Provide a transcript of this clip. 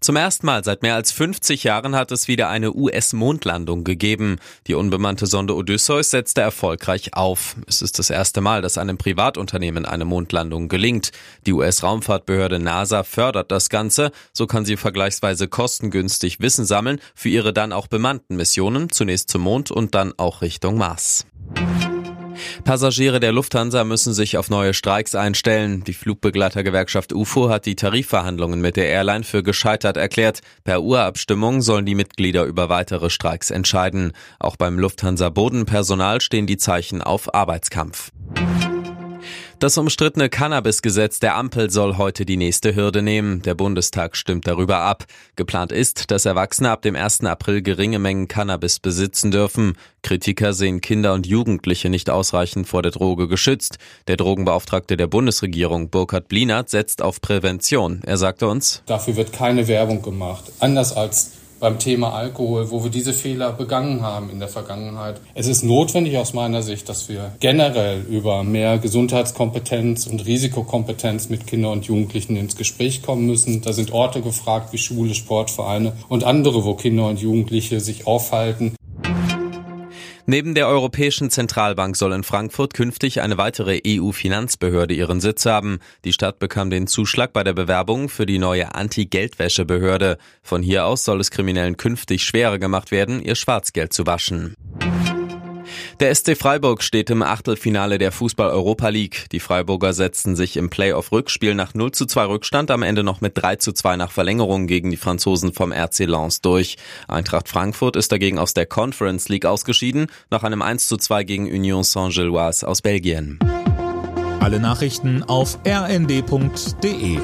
Zum ersten Mal seit mehr als 50 Jahren hat es wieder eine US-Mondlandung gegeben. Die unbemannte Sonde Odysseus setzte erfolgreich auf. Es ist das erste Mal, dass einem Privatunternehmen eine Mondlandung gelingt. Die US-Raumfahrtbehörde NASA fördert das Ganze. So kann sie vergleichsweise kostengünstig Wissen sammeln für ihre dann auch bemannten Missionen, zunächst zum Mond und dann auch Richtung Mars. Passagiere der Lufthansa müssen sich auf neue Streiks einstellen. Die Flugbegleitergewerkschaft UFO hat die Tarifverhandlungen mit der Airline für gescheitert erklärt. Per Urabstimmung sollen die Mitglieder über weitere Streiks entscheiden. Auch beim Lufthansa Bodenpersonal stehen die Zeichen auf Arbeitskampf. Das umstrittene Cannabis-Gesetz der Ampel soll heute die nächste Hürde nehmen. Der Bundestag stimmt darüber ab. Geplant ist, dass Erwachsene ab dem 1. April geringe Mengen Cannabis besitzen dürfen. Kritiker sehen Kinder und Jugendliche nicht ausreichend vor der Droge geschützt. Der Drogenbeauftragte der Bundesregierung, Burkhard Blinert, setzt auf Prävention. Er sagte uns, Dafür wird keine Werbung gemacht. Anders als beim Thema Alkohol, wo wir diese Fehler begangen haben in der Vergangenheit. Es ist notwendig aus meiner Sicht, dass wir generell über mehr Gesundheitskompetenz und Risikokompetenz mit Kindern und Jugendlichen ins Gespräch kommen müssen. Da sind Orte gefragt wie Schule, Sportvereine und andere, wo Kinder und Jugendliche sich aufhalten. Neben der Europäischen Zentralbank soll in Frankfurt künftig eine weitere EU-Finanzbehörde ihren Sitz haben. Die Stadt bekam den Zuschlag bei der Bewerbung für die neue Anti-Geldwäsche-Behörde. Von hier aus soll es Kriminellen künftig schwerer gemacht werden, ihr Schwarzgeld zu waschen. Der SC Freiburg steht im Achtelfinale der Fußball-Europa League. Die Freiburger setzten sich im Playoff-Rückspiel nach 0 zu 2 Rückstand am Ende noch mit 3 zu 2 nach Verlängerung gegen die Franzosen vom RC Lens durch. Eintracht Frankfurt ist dagegen aus der Conference League ausgeschieden, nach einem 1 zu 2 gegen Union Saint-Gilloise aus Belgien. Alle Nachrichten auf rnd.de